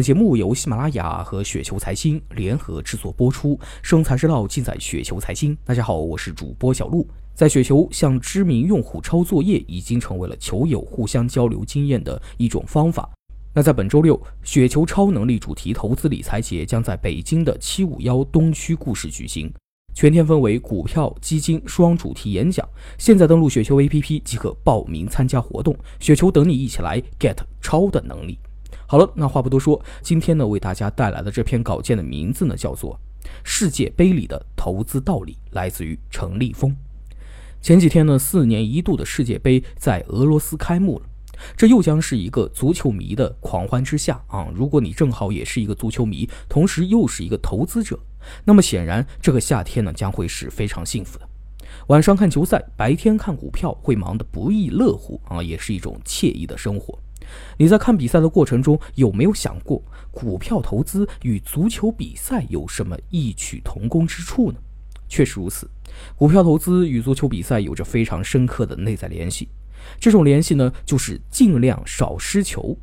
本节目由喜马拉雅和雪球财经联合制作播出，生财之道尽在雪球财经。大家好，我是主播小璐。在雪球向知名用户抄作业，已经成为了球友互相交流经验的一种方法。那在本周六，雪球超能力主题投资理财节将在北京的七五幺东区故事举行，全天分为股票、基金双主题演讲。现在登录雪球 APP 即可报名参加活动，雪球等你一起来 get 超的能力。好了，那话不多说，今天呢为大家带来的这篇稿件的名字呢叫做《世界杯里的投资道理》，来自于程立峰。前几天呢，四年一度的世界杯在俄罗斯开幕了，这又将是一个足球迷的狂欢之夏啊！如果你正好也是一个足球迷，同时又是一个投资者，那么显然这个夏天呢将会是非常幸福的。晚上看球赛，白天看股票，会忙得不亦乐乎啊，也是一种惬意的生活。你在看比赛的过程中，有没有想过股票投资与足球比赛有什么异曲同工之处呢？确实如此，股票投资与足球比赛有着非常深刻的内在联系。这种联系呢，就是尽量少失球。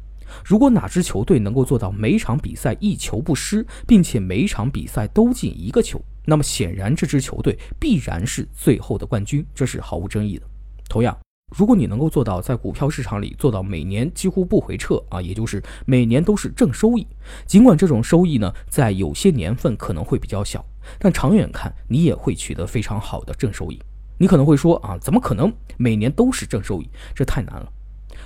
如果哪支球队能够做到每场比赛一球不失，并且每场比赛都进一个球，那么显然这支球队必然是最后的冠军，这是毫无争议的。同样。如果你能够做到在股票市场里做到每年几乎不回撤啊，也就是每年都是正收益，尽管这种收益呢在有些年份可能会比较小，但长远看你也会取得非常好的正收益。你可能会说啊，怎么可能每年都是正收益？这太难了。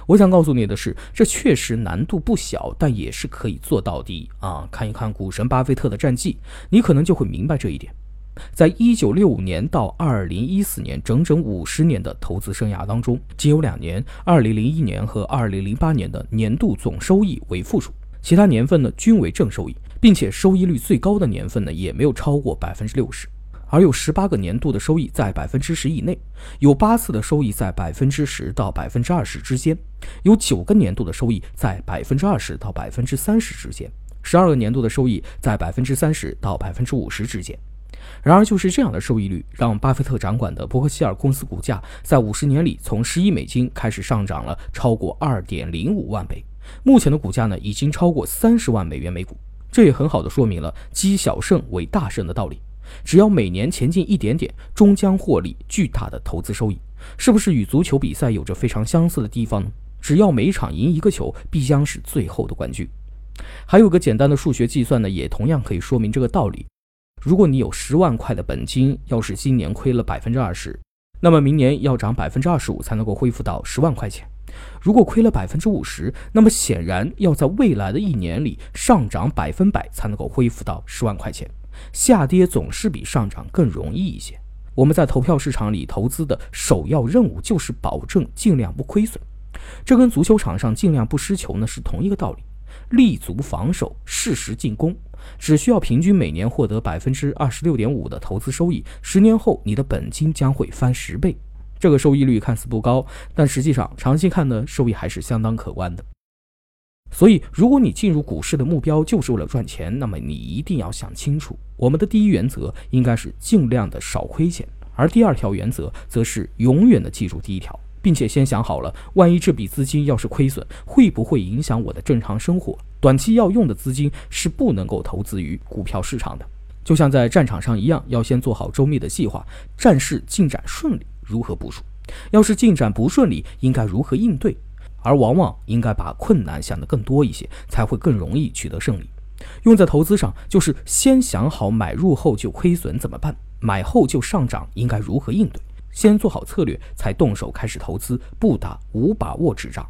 我想告诉你的是，这确实难度不小，但也是可以做到的啊。看一看股神巴菲特的战绩，你可能就会明白这一点。在一九六五年到二零一四年整整五十年的投资生涯当中，仅有两年（二零零一年和二零零八年）的年度总收益为负数，其他年份呢均为正收益，并且收益率最高的年份呢也没有超过百分之六十。而有十八个年度的收益在百分之十以内，有八次的收益在百分之十到百分之二十之间，有九个年度的收益在百分之二十到百分之三十之间，十二个年度的收益在百分之三十到百分之五十之间。然而，就是这样的收益率，让巴菲特掌管的伯克希尔公司股价在五十年里从十亿美金开始上涨了超过二点零五万倍。目前的股价呢，已经超过三十万美元每股。这也很好的说明了积小胜为大胜的道理。只要每年前进一点点，终将获利巨大的投资收益。是不是与足球比赛有着非常相似的地方呢？只要每场赢一个球，必将是最后的冠军。还有个简单的数学计算呢，也同样可以说明这个道理。如果你有十万块的本金，要是今年亏了百分之二十，那么明年要涨百分之二十五才能够恢复到十万块钱。如果亏了百分之五十，那么显然要在未来的一年里上涨百分百才能够恢复到十万块钱。下跌总是比上涨更容易一些。我们在投票市场里投资的首要任务就是保证尽量不亏损，这跟足球场上尽量不失球呢是同一个道理。立足防守，适时进攻，只需要平均每年获得百分之二十六点五的投资收益，十年后你的本金将会翻十倍。这个收益率看似不高，但实际上长期看呢，收益还是相当可观的。所以，如果你进入股市的目标就是为了赚钱，那么你一定要想清楚，我们的第一原则应该是尽量的少亏钱，而第二条原则则是永远的记住第一条。并且先想好了，万一这笔资金要是亏损，会不会影响我的正常生活？短期要用的资金是不能够投资于股票市场的。就像在战场上一样，要先做好周密的计划，战事进展顺利如何部署？要是进展不顺利，应该如何应对？而往往应该把困难想得更多一些，才会更容易取得胜利。用在投资上，就是先想好买入后就亏损怎么办，买后就上涨应该如何应对。先做好策略，才动手开始投资，不打无把握之仗。